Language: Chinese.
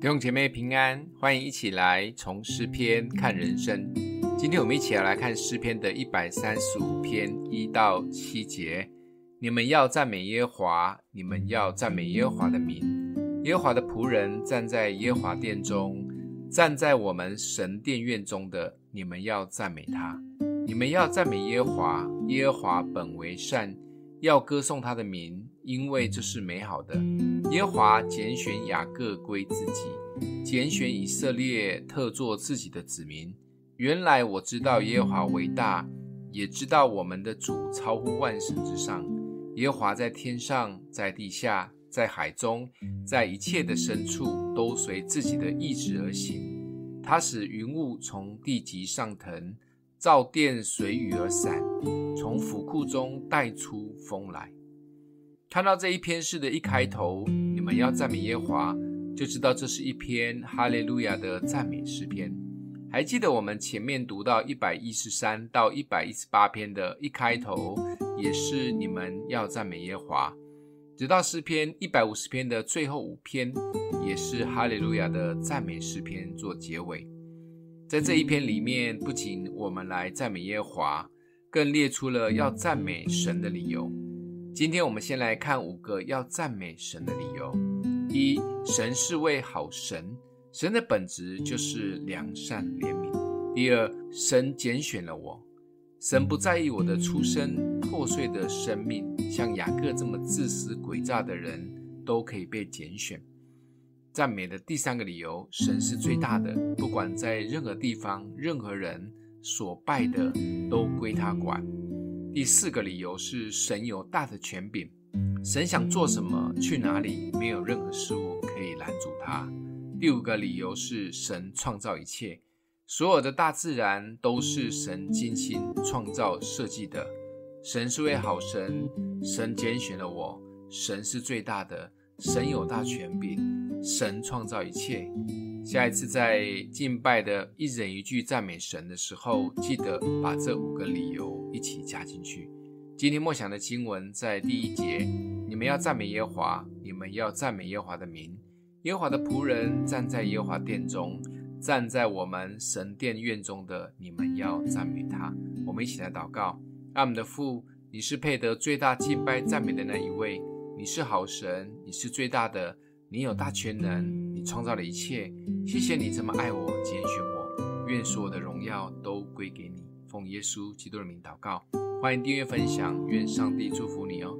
弟兄姐妹平安，欢迎一起来从诗篇看人生。今天我们一起来看诗篇的一百三十五篇一到七节。你们要赞美耶和华，你们要赞美耶和华的名。耶和华的仆人站在耶和华殿中，站在我们神殿院中的，你们要赞美他。你们要赞美耶和华，耶和华本为善，要歌颂他的名。因为这是美好的，耶和华拣选雅各归自己，拣选以色列特作自己的子民。原来我知道耶和华伟大，也知道我们的主超乎万神之上。耶和华在天上，在地下，在海中，在一切的深处，都随自己的意志而行。他使云雾从地极上腾，造电随雨而散，从府库中带出风来。看到这一篇诗的一开头，你们要赞美耶和华，就知道这是一篇哈利路亚的赞美诗篇。还记得我们前面读到一百一十三到一百一十八篇的一开头，也是你们要赞美耶和华。直到诗篇一百五十篇的最后五篇，也是哈利路亚的赞美诗篇做结尾。在这一篇里面，不仅我们来赞美耶和华，更列出了要赞美神的理由。今天我们先来看五个要赞美神的理由：一、神是位好神，神的本质就是良善怜悯；第二，神拣选了我，神不在意我的出身破碎的生命，像雅各这么自私诡诈的人都可以被拣选。赞美的第三个理由，神是最大的，不管在任何地方、任何人所拜的都归他管。第四个理由是神有大的权柄，神想做什么、去哪里，没有任何事物可以拦阻他。第五个理由是神创造一切，所有的大自然都是神精心创造设计的。神是位好神，神拣选了我，神是最大的，神有大权柄，神创造一切。下一次在敬拜的一人一句赞美神的时候，记得把这五个理由一起加进去。今天默想的经文在第一节：你们要赞美耶和华，你们要赞美耶和华的名。耶和华的仆人站在耶和华殿中，站在我们神殿院中的，你们要赞美他。我们一起来祷告：爱我们的父，你是配得最大敬拜赞美的那一位，你是好神，你是最大的，你有大全能，你创造了一切。谢谢你这么爱我，拣选我，愿所有的荣耀都归给你。奉耶稣基督的名祷告，欢迎订阅分享，愿上帝祝福你哦。